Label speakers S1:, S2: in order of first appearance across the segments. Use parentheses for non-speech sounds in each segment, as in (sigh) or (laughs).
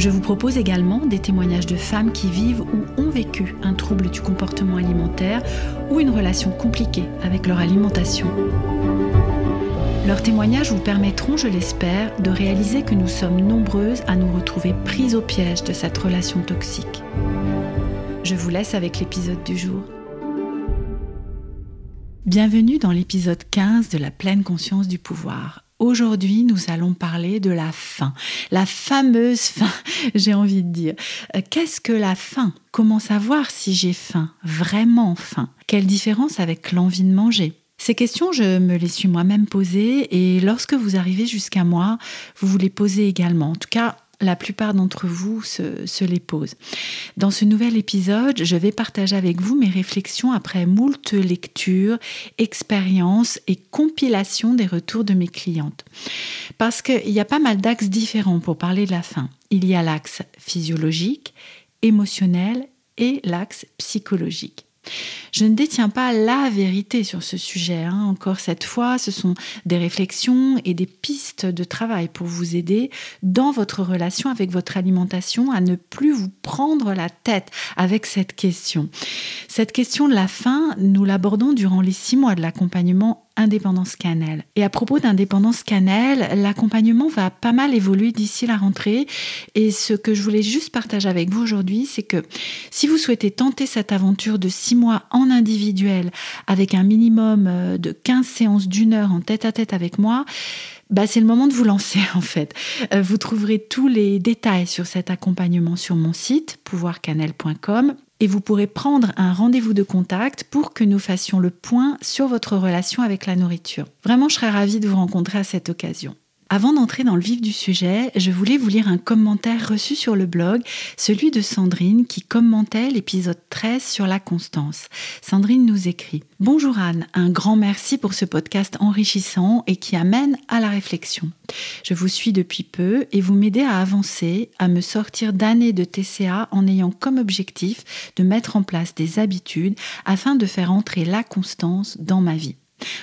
S1: Je vous propose également des témoignages de femmes qui vivent ou ont vécu un trouble du comportement alimentaire ou une relation compliquée avec leur alimentation. Leurs témoignages vous permettront, je l'espère, de réaliser que nous sommes nombreuses à nous retrouver prises au piège de cette relation toxique. Je vous laisse avec l'épisode du jour. Bienvenue dans l'épisode 15 de la pleine conscience du pouvoir. Aujourd'hui, nous allons parler de la faim, la fameuse faim, (laughs) j'ai envie de dire. Euh, qu'est-ce que la faim? Comment savoir si j'ai faim, vraiment faim? Quelle différence avec l'envie de manger? Ces questions, je me les suis moi-même posées et lorsque vous arrivez jusqu'à moi, vous vous les posez également. En tout cas, la plupart d'entre vous se, les posent. Dans ce nouvel épisode, je vais partager avec vous mes réflexions après moult lectures, expériences et compilations des retours de mes clientes. Parce qu'il y a pas mal d'axes différents pour parler de la faim. Il y a l'axe physiologique, émotionnel et l'axe psychologique. Je ne détiens pas la vérité sur ce sujet. Hein. Encore cette fois, ce sont des réflexions et des pistes de travail pour vous aider dans votre relation avec votre alimentation à ne plus vous prendre la tête avec cette question. Cette question de la faim, nous l'abordons durant les six mois de l'accompagnement Indépendance Cannelle. Et à propos d'Indépendance Cannelle, l'accompagnement va pas mal évoluer d'ici la rentrée. Et ce que je voulais juste partager avec vous aujourd'hui, c'est que si vous souhaitez tenter cette aventure de six mois en individuel avec un minimum euh, de 15 séances d'une heure en tête à tête avec moi, bah, c'est le moment de vous lancer (laughs) en fait. Euh, vous trouverez tous les détails sur cet accompagnement sur mon site pouvoircanel.com et vous pourrez prendre un rendez-vous de contact pour que nous fassions le point sur votre relation avec la nourriture. Vraiment, je serais ravie de vous rencontrer à cette occasion. Avant d'entrer dans le vif du sujet, je voulais vous lire un commentaire reçu sur le blog, celui de Sandrine qui commentait l'épisode 13 sur la constance. Sandrine nous écrit Bonjour Anne, un grand merci pour ce podcast enrichissant et qui amène à la réflexion. Je vous suis depuis peu et vous m'aidez à avancer, à me sortir d'années de TCA en ayant comme objectif de mettre en place des habitudes afin de faire entrer la constance dans ma vie.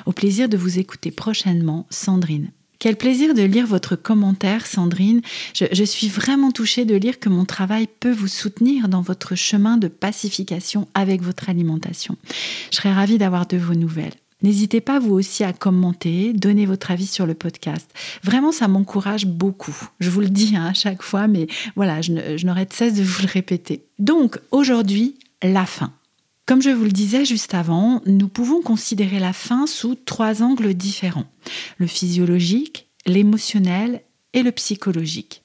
S1: Au plaisir de vous écouter prochainement, Sandrine. Quel plaisir de lire votre commentaire, Sandrine. Je, suis vraiment touchée de lire que mon travail peut vous soutenir dans votre chemin de pacification avec votre alimentation. Je serais ravie d'avoir de vos nouvelles. N'hésitez pas vous aussi à commenter, donner votre avis sur le podcast. Vraiment, ça m'encourage beaucoup. Je vous le dis hein, à chaque fois, mais voilà, je n'aurai de cesse de vous le répéter. Donc, aujourd'hui, la fin. Comme je vous le disais juste avant, nous pouvons considérer la faim sous trois angles différents. Le physiologique, l'émotionnel et le psychologique.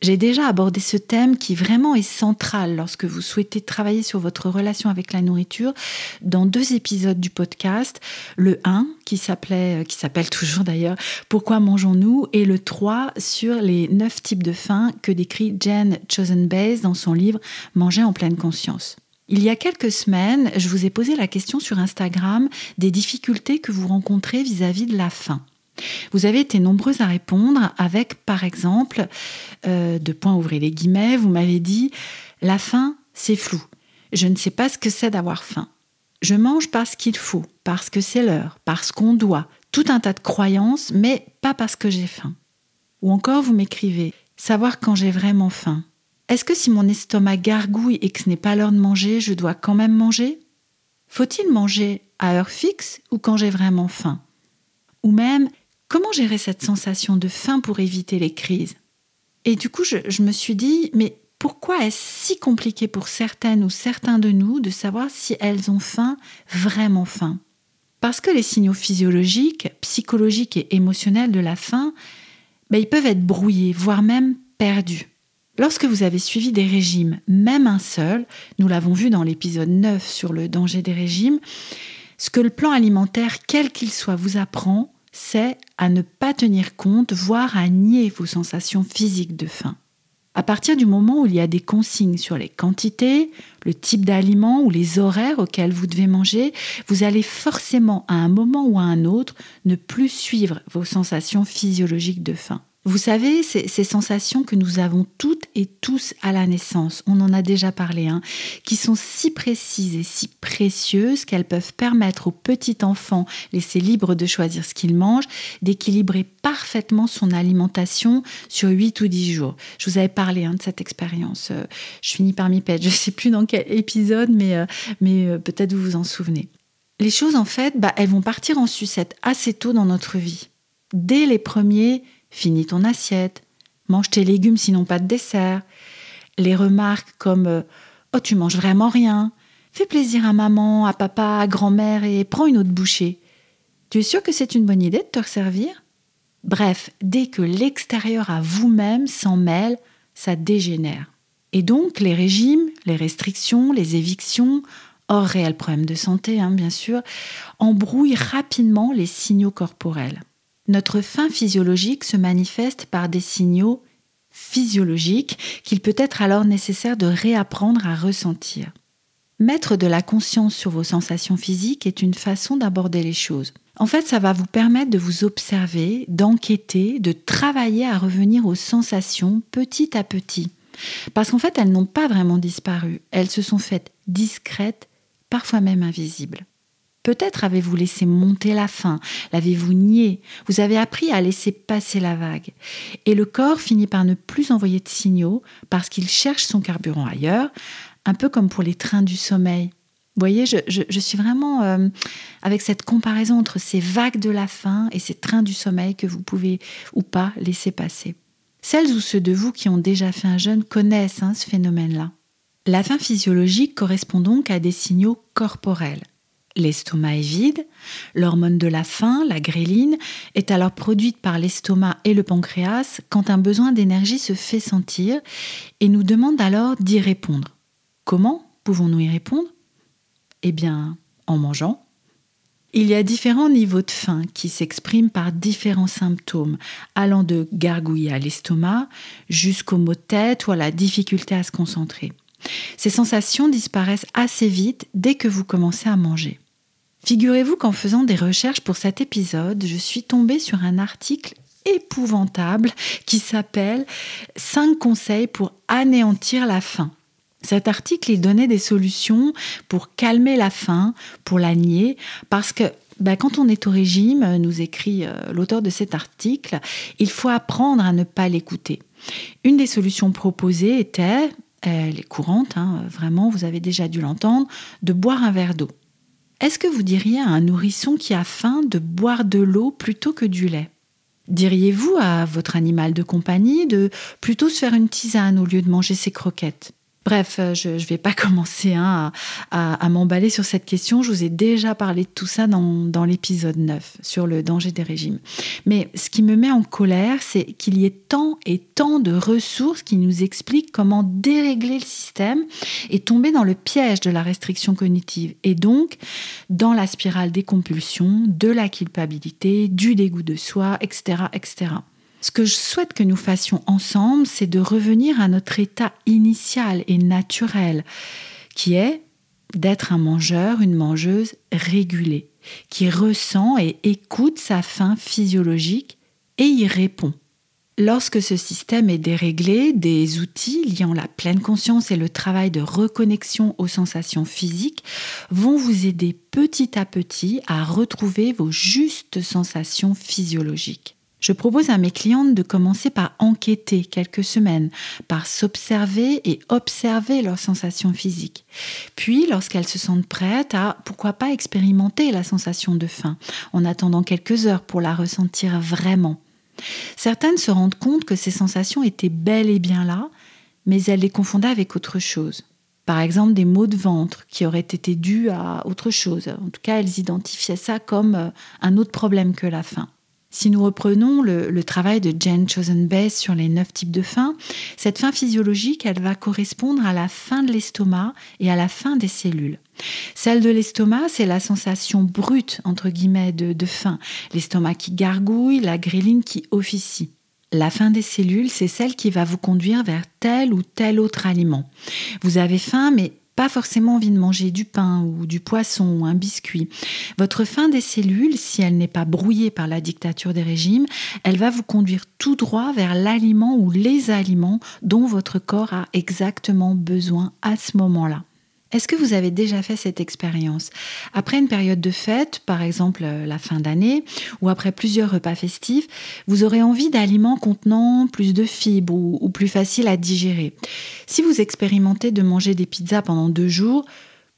S1: J'ai déjà abordé ce thème qui vraiment est central lorsque vous souhaitez travailler sur votre relation avec la nourriture dans deux épisodes du podcast. Le 1 qui s'appelait, qui s'appelle toujours d'ailleurs Pourquoi mangeons-nous? Et le 3 sur les 9 types de faim que décrit Jen Chosen-Bays dans son livre Manger en pleine conscience. Il y a quelques semaines, je vous ai posé la question sur Instagram des difficultés que vous rencontrez vis-à-vis de la faim. Vous avez été nombreuses à répondre avec, par exemple, euh, de points ouvrez les guillemets, vous m'avez dit La faim, c'est flou. Je ne sais pas ce que c'est d'avoir faim. Je mange parce qu'il faut, parce que c'est l'heure, parce qu'on doit, tout un tas de croyances, mais pas parce que j'ai faim. Ou encore, vous m'écrivez Savoir quand j'ai vraiment faim. Est-ce que si mon estomac gargouille et que ce n'est pas l'heure de manger, je dois quand même manger? Faut-il manger à heure fixe ou quand j'ai vraiment faim? Ou même, comment gérer cette sensation de faim pour éviter les crises? Et du coup, je, me suis dit, mais pourquoi est-ce si compliqué pour certaines ou certains de nous de savoir si elles ont faim, vraiment faim? Parce que les signaux physiologiques, psychologiques et émotionnels de la faim, ben, ils peuvent être brouillés, voire même perdus. Lorsque vous avez suivi des régimes, même un seul, nous l'avons vu dans l'épisode 9 sur le danger des régimes, ce que le plan alimentaire, quel qu'il soit, vous apprend, c'est à ne pas tenir compte, voire à nier vos sensations physiques de faim. À partir du moment où il y a des consignes sur les quantités, le type d'aliment ou les horaires auxquels vous devez manger, vous allez forcément à un moment ou à un autre ne plus suivre vos sensations physiologiques de faim. Vous savez, ces, sensations que nous avons toutes et tous à la naissance, on en a déjà parlé, hein, qui sont si précises et si précieuses qu'elles peuvent permettre au petit enfant, laissé libre de choisir ce qu'il mange, d'équilibrer parfaitement son alimentation sur 8 ou 10 jours. Je vous avais parlé hein, de cette expérience. Euh, je finis par m'y perdre. (laughs) Je ne sais plus dans quel épisode, mais, euh, euh, peut-être vous vous en souvenez. Les choses, en fait, bah, elles vont partir en sucette assez tôt dans notre vie. Dès les premiers Finis ton assiette. Mange tes légumes sinon pas de dessert. Les remarques comme euh, Oh, tu manges vraiment rien. Fais plaisir à maman, à papa, à grand-mère et prends une autre bouchée. Tu es sûr que c'est une bonne idée de te resservir? Bref, dès que l'extérieur à vous-même s'en mêle, ça dégénère. Et donc, les régimes, les restrictions, les évictions, hors réel problème de santé, hein, bien sûr, embrouillent rapidement les signaux corporels. Notre faim physiologique se manifeste par des signaux physiologiques qu'il peut être alors nécessaire de réapprendre à ressentir. Mettre de la conscience sur vos sensations physiques est une façon d'aborder les choses. En fait, ça va vous permettre de vous observer, d'enquêter, de travailler à revenir aux sensations petit à petit. Parce qu'en fait, elles n'ont pas vraiment disparu, elles se sont faites discrètes, parfois même invisibles. Peut-être avez-vous laissé monter la faim, l'avez-vous nié, vous avez appris à laisser passer la vague. Et le corps finit par ne plus envoyer de signaux parce qu'il cherche son carburant ailleurs, un peu comme pour les trains du sommeil. Vous voyez, je, suis vraiment euh, avec cette comparaison entre ces vagues de la faim et ces trains du sommeil que vous pouvez ou pas laisser passer. Celles ou ceux de vous qui ont déjà fait un jeûne connaissent hein, ce phénomène-là. La faim physiologique correspond donc à des signaux corporels. L'estomac est vide, l'hormone de la faim, la gréline, est alors produite par l'estomac et le pancréas quand un besoin d'énergie se fait sentir et nous demande alors d'y répondre. Comment pouvons-nous y répondre? Eh bien, en mangeant. Il y a différents niveaux de faim qui s'expriment par différents symptômes, allant de gargouiller à l'estomac jusqu'au maux de tête ou à la difficulté à se concentrer. Ces sensations disparaissent assez vite dès que vous commencez à manger. Figurez-vous qu'en faisant des recherches pour cet épisode, je suis tombée sur un article épouvantable qui s'appelle 5 conseils pour anéantir la faim. Cet article, il donnait des solutions pour calmer la faim, pour la nier, parce que ben, quand on est au régime, nous écrit euh, l'auteur de cet article, il faut apprendre à ne pas l'écouter. Une des solutions proposées était, elle est courante, hein, vraiment, vous avez déjà dû l'entendre, de boire un verre d'eau. Est-ce que vous diriez à un nourrisson qui a faim de boire de l'eau plutôt que du lait? Diriez-vous à votre animal de compagnie de plutôt se faire une tisane au lieu de manger ses croquettes? Bref, euh, je ne vais pas (laughs) commencer hein, à, m'emballer sur cette question. Je vous ai déjà parlé de tout ça dans, l'épisode 9 sur le danger des régimes. Mais ce qui me met en colère, c'est qu'il y ait tant et tant de ressources qui nous expliquent comment dérégler le système et tomber dans le piège de la restriction cognitive et donc dans la spirale des compulsions, de la culpabilité, du dégoût de soi, etc. etc. Ce que je souhaite que nous fassions ensemble, c'est de revenir à notre état initial et naturel, qui est d'être un mangeur, une mangeuse régulée, qui ressent et écoute sa faim physiologique et y répond. Lorsque ce système est déréglé, des outils liant la pleine conscience et le travail de reconnexion aux sensations physiques vont vous aider petit à petit à retrouver vos justes sensations physiologiques. Je propose à mes clientes de commencer par enquêter quelques semaines, par s'observer et observer leurs sensations physiques. Puis, lorsqu'elles se sentent prêtes à, pourquoi pas, expérimenter la sensation de faim, en attendant quelques heures pour la ressentir vraiment. Certaines se rendent compte que ces sensations étaient bel et bien là, mais elles les confondaient avec autre chose. Par exemple, des maux de ventre qui auraient été dus à autre chose. En tout cas, elles identifiaient ça comme euh, un autre problème que la faim. Si nous reprenons le, travail de Jen Chosen-Bess sur les neuf types de faim, cette faim physiologique, elle va correspondre à la faim de l'estomac et à la faim des cellules. Celle de l'estomac, c'est la sensation brute, entre guillemets, de, de faim. L'estomac qui gargouille, la gréline qui officie. La faim des cellules, c'est celle qui va vous conduire vers tel ou tel autre aliment. Vous avez faim, mais pas forcément envie de manger du pain ou du poisson ou un biscuit. Votre faim des cellules, si elle n'est pas brouillée par la dictature des régimes, elle va vous conduire tout droit vers l'aliment ou les aliments dont votre corps a exactement besoin à ce moment-là. Est-ce que vous avez déjà fait cette expérience Après une période de fête, par exemple euh, la fin d'année, ou après plusieurs repas festifs, vous aurez envie d'aliments contenant plus de fibres ou, plus faciles à digérer. Si vous expérimentez de manger des pizzas pendant deux jours,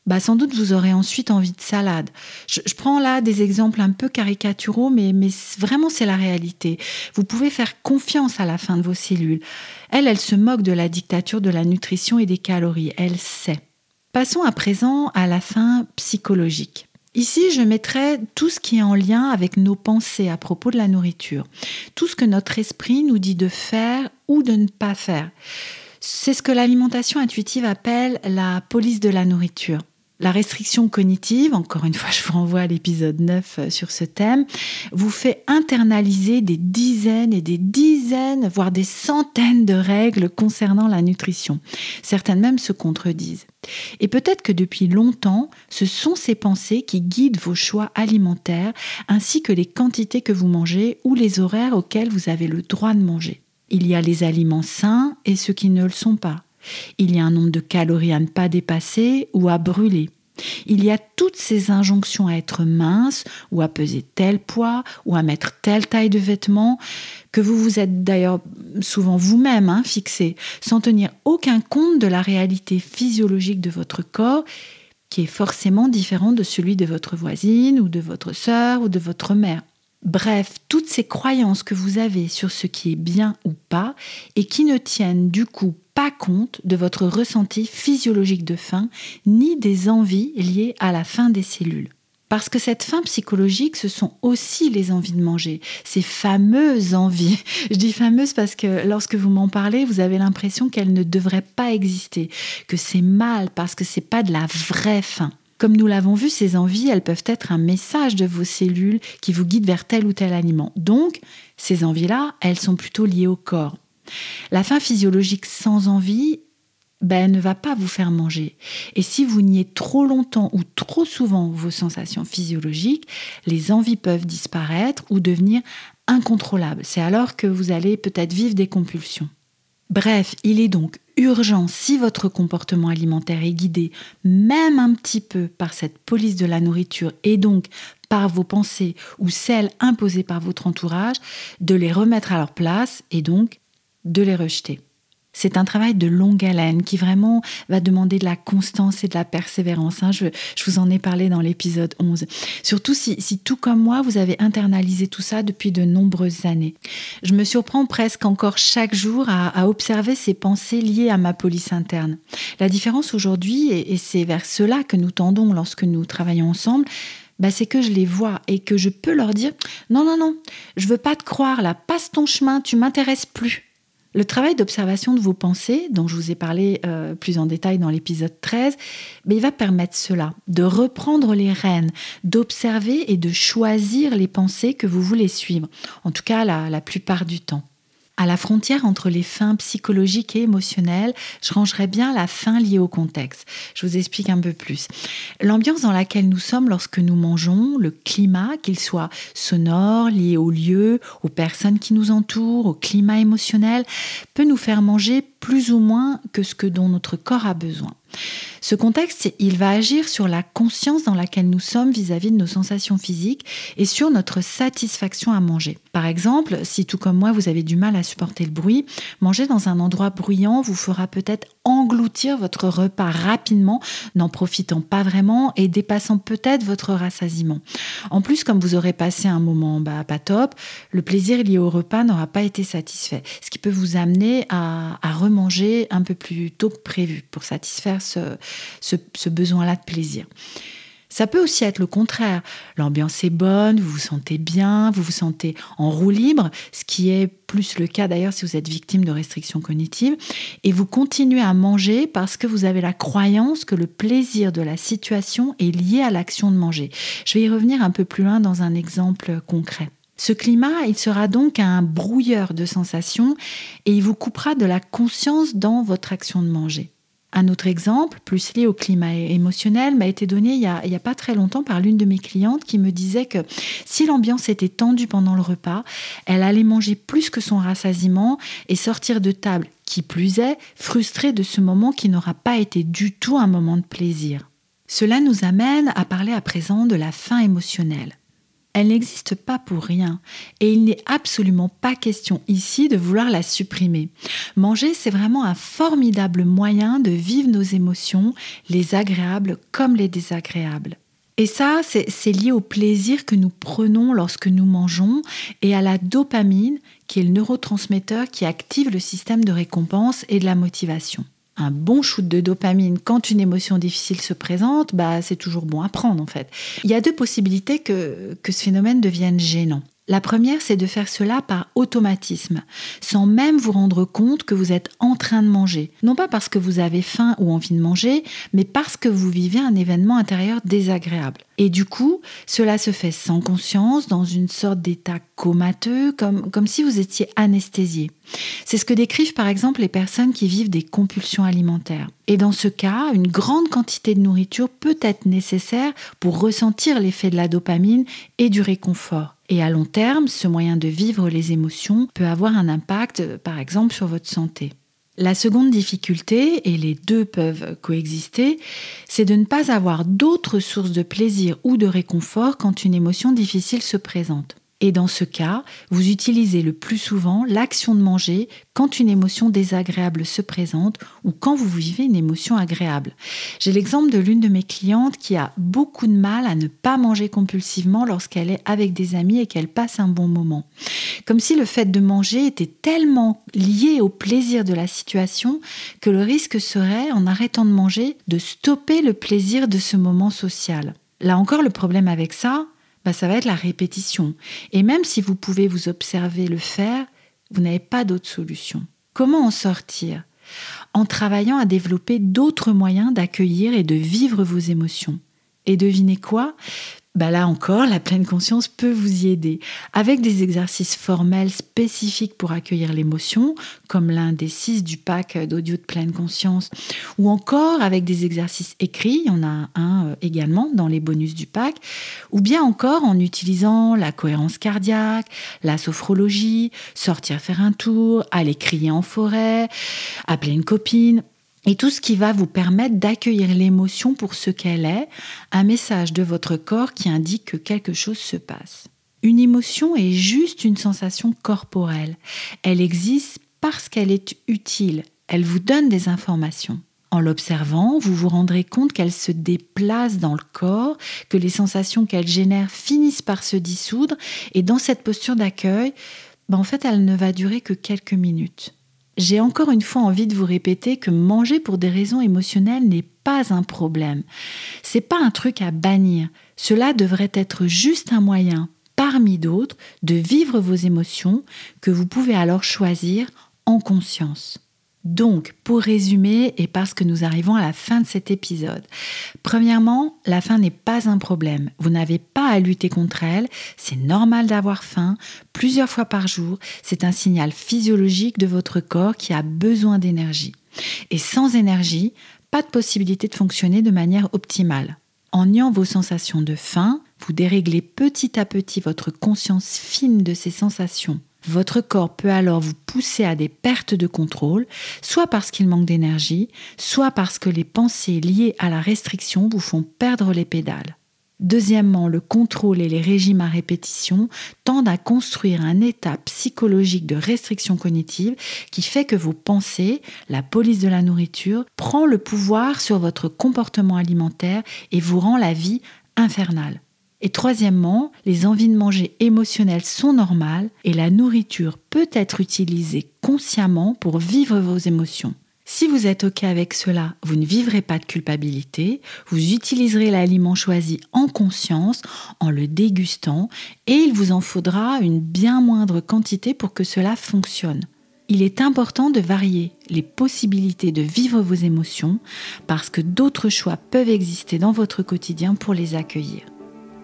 S1: bah sans doute vous aurez ensuite envie de salade. Je, prends là des exemples un peu caricaturaux, mais, mais vraiment c'est la réalité. Vous pouvez faire confiance à la fin de vos cellules. Elle, elle se moque de la dictature de la nutrition et des calories. Elle sait. Passons à présent à la fin psychologique. Ici, je mettrai tout ce qui est en lien avec nos pensées à propos de la nourriture, tout ce que notre esprit nous dit de faire ou de ne pas faire. C'est ce que l'alimentation intuitive appelle la police de la nourriture. La restriction cognitive, encore une fois, je vous renvoie à l'épisode 9 euh, sur ce thème, vous fait internaliser des dizaines et des dizaines, voire des centaines de règles concernant la nutrition. Certaines même se contredisent. Et peut-être que depuis longtemps, ce sont ces pensées qui guident vos choix alimentaires, ainsi que les quantités que vous mangez ou les horaires auxquels vous avez le droit de manger. Il y a les aliments sains et ceux qui ne le sont pas. Il y a un nombre de calories à ne pas dépasser ou à brûler. Il y a toutes ces injonctions à être mince ou à peser tel poids ou à mettre telle taille de vêtements que vous vous êtes d'ailleurs souvent vous-même hein, fixé sans tenir aucun compte de la réalité physiologique de votre corps qui est forcément différent de celui de votre voisine ou de votre sœur ou de votre mère. Bref, toutes ces croyances que vous avez sur ce qui est bien ou pas et qui ne tiennent du coup pas compte de votre ressenti physiologique de faim ni des envies liées à la faim des cellules. Parce que cette faim psychologique, ce sont aussi les envies de manger, ces fameuses envies. (laughs) Je dis fameuses parce que lorsque vous m'en parlez, vous avez l'impression qu'elles ne devraient pas exister, que c'est mal parce que c'est pas de la vraie faim. Comme nous l'avons vu, ces envies, elles peuvent être un message de vos cellules qui vous guident vers tel ou tel aliment. Donc, ces envies-là, elles sont plutôt liées au corps. La faim physiologique sans envie, ben, ne va pas vous faire manger. Et si vous niez trop longtemps ou trop souvent vos sensations physiologiques, les envies peuvent disparaître ou devenir incontrôlables. C'est alors que vous allez peut-être vivre des compulsions. Bref, il est donc urgent, si votre comportement alimentaire est guidé même un petit peu par cette police de la nourriture et donc par vos pensées ou celles imposées par votre entourage, de les remettre à leur place et donc de les rejeter. C'est un travail de longue haleine qui vraiment va demander de la constance et de la persévérance. Hein. Je, vous en ai parlé dans l'épisode 11. Surtout si, tout comme moi, vous avez internalisé tout ça depuis de nombreuses années. Je me surprends presque encore chaque jour à, observer ces pensées liées à ma police interne. La différence aujourd'hui, et, c'est vers cela que nous tendons lorsque nous travaillons ensemble, bah, c'est que je les vois et que je peux leur dire non, non, non, je veux pas te croire là, passe ton chemin, tu m'intéresses plus. Le travail d'observation de vos pensées, dont je vous ai parlé euh, plus en détail dans l'épisode 13, mais il va permettre cela, de reprendre les rênes, d'observer et de choisir les pensées que vous voulez suivre, en tout cas la plupart du temps. À la frontière entre les fins psychologiques et émotionnelles, je rangerais bien la fin liée au contexte. Je vous explique un peu plus. L'ambiance dans laquelle nous sommes lorsque nous mangeons, le climat, qu'il soit sonore, lié au lieu, aux personnes qui nous entourent, au climat émotionnel, peut nous faire manger plus ou moins que ce que dont notre corps a besoin. Ce contexte, il va agir sur la conscience dans laquelle nous sommes vis-à-vis de nos sensations physiques et sur notre satisfaction à manger. Par exemple, si tout comme moi vous avez du mal à supporter le bruit, manger dans un endroit bruyant vous fera peut-être engloutir votre repas rapidement, n'en profitant pas vraiment et dépassant peut-être votre rassasiement. En plus, comme vous aurez passé un moment bah, pas top, le plaisir lié au repas n'aura pas été satisfait, ce qui peut vous amener à, à remanger un peu plus tôt que prévu pour satisfaire ce, besoin-là de plaisir. Ça peut aussi être le contraire. L'ambiance est bonne, vous vous sentez bien, vous vous sentez en roue libre, ce qui est plus le cas d'ailleurs si vous êtes victime de restrictions cognitives, et vous continuez à manger parce que vous avez la croyance que le plaisir de la situation est lié à l'action de manger. Je vais y revenir un peu plus loin dans un exemple concret. Ce climat, il sera donc un brouilleur de sensations et il vous coupera de la conscience dans votre action de manger. Un autre exemple, plus lié au climat émotionnel, m'a été donné il n'y a, pas très longtemps par l'une de mes clientes qui me disait que si l'ambiance était tendue pendant le repas, elle allait manger plus que son rassasiement et sortir de table, qui plus est, frustrée de ce moment qui n'aura pas été du tout un moment de plaisir. Cela nous amène à parler à présent de la faim émotionnelle. Elle n'existe pas pour rien et il n'est absolument pas question ici de vouloir la supprimer. Manger, c'est vraiment un formidable moyen de vivre nos émotions, les agréables comme les désagréables. Et ça, c'est lié au plaisir que nous prenons lorsque nous mangeons et à la dopamine, qui est le neurotransmetteur qui active le système de récompense et de la motivation un bon shoot de dopamine quand une émotion difficile se présente, bah, c'est toujours bon à prendre en fait. Il y a deux possibilités que, que ce phénomène devienne gênant. La première, c'est de faire cela par automatisme, sans même vous rendre compte que vous êtes en train de manger. Non pas parce que vous avez faim ou envie de manger, mais parce que vous vivez un événement intérieur désagréable. Et du coup, cela se fait sans conscience, dans une sorte d'état comateux, comme, si vous étiez anesthésié. C'est ce que décrivent par exemple les personnes qui vivent des compulsions alimentaires. Et dans ce cas, une grande quantité de nourriture peut être nécessaire pour ressentir l'effet de la dopamine et du réconfort. Et à long terme, ce moyen de vivre les émotions peut avoir un impact, par exemple, sur votre santé. La seconde difficulté, et les deux peuvent coexister, c'est de ne pas avoir d'autres sources de plaisir ou de réconfort quand une émotion difficile se présente. Et dans ce cas, vous utilisez le plus souvent l'action de manger quand une émotion désagréable se présente ou quand vous vivez une émotion agréable. J'ai l'exemple de l'une de mes clientes qui a beaucoup de mal à ne pas manger compulsivement lorsqu'elle est avec des amis et qu'elle passe un bon moment. Comme si le fait de manger était tellement lié au plaisir de la situation que le risque serait, en arrêtant de manger, de stopper le plaisir de ce moment social. Là encore, le problème avec ça, bah, ça va être la répétition. Et même si vous pouvez vous observer le faire, vous n'avez pas d'autre solution. Comment en sortir? En travaillant à développer d'autres moyens d'accueillir et de vivre vos émotions. Et devinez quoi? Bah là encore, la pleine conscience peut vous y aider, avec des exercices formels spécifiques pour accueillir l'émotion, comme l'un des six du pack d'audio de pleine conscience, ou encore avec des exercices écrits, il y en a un euh, également dans les bonus du pack, ou bien encore en utilisant la cohérence cardiaque, la sophrologie, sortir faire un tour, aller crier en forêt, appeler une copine, et tout ce qui va vous permettre d'accueillir l'émotion pour ce qu'elle est, un message de votre corps qui indique que quelque chose se passe. Une émotion est juste une sensation corporelle. Elle existe parce qu'elle est utile. Elle vous donne des informations. En l'observant, vous vous rendrez compte qu'elle se déplace dans le corps, que les sensations qu'elle génère finissent par se dissoudre, et dans cette posture d'accueil, ben en fait, elle ne va durer que quelques minutes. J'ai encore une fois envie de vous répéter que manger pour des raisons émotionnelles n'est pas un problème. C'est pas un truc à bannir. Cela devrait être juste un moyen, parmi d'autres, de vivre vos émotions que vous pouvez alors choisir en conscience. Donc, pour résumer, et parce que nous arrivons à la fin de cet épisode, premièrement, la faim n'est pas un problème. Vous n'avez pas à lutter contre elle. C'est normal d'avoir faim plusieurs fois par jour. C'est un signal physiologique de votre corps qui a besoin d'énergie. Et sans énergie, pas de possibilité de fonctionner de manière optimale. En niant vos sensations de faim, vous déréglez petit à petit votre conscience fine de ces sensations votre corps peut alors vous pousser à des pertes de contrôle, soit parce qu'il manque d'énergie, soit parce que les pensées liées à la restriction vous font perdre les pédales. Deuxièmement, le contrôle et les régimes à répétition tendent à construire un état psychologique de restriction cognitive qui fait que vos pensées, la police de la nourriture, prend le pouvoir sur votre comportement alimentaire et vous rend la vie infernale. Et troisièmement, les envies de manger émotionnelles sont normales et la nourriture peut être utilisée consciemment pour vivre vos émotions. Si vous êtes OK avec cela, vous ne vivrez pas de culpabilité, vous utiliserez l'aliment choisi en conscience, en le dégustant, et il vous en faudra une bien moindre quantité pour que cela fonctionne. Il est important de varier les possibilités de vivre vos émotions parce que d'autres choix peuvent exister dans votre quotidien pour les accueillir.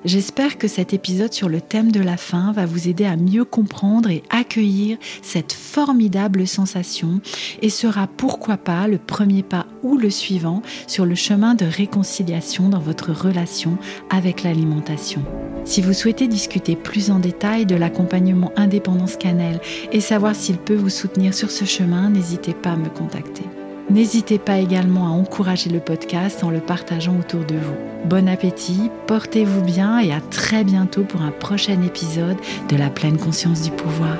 S1: J'espère que cet épisode sur le thème de la faim va vous aider à mieux comprendre et accueillir cette formidable sensation et sera pourquoi pas le premier pas ou le suivant sur le chemin de réconciliation dans votre relation avec l'alimentation. Si vous souhaitez discuter plus en détail de l'accompagnement Indépendance Cannelle et savoir s'il peut vous soutenir sur ce chemin, n'hésitez pas à me contacter. N'hésitez pas également à encourager le podcast en le partageant autour de vous. Bon appétit, portez-vous bien et à très bientôt pour un prochain épisode de la pleine conscience du pouvoir.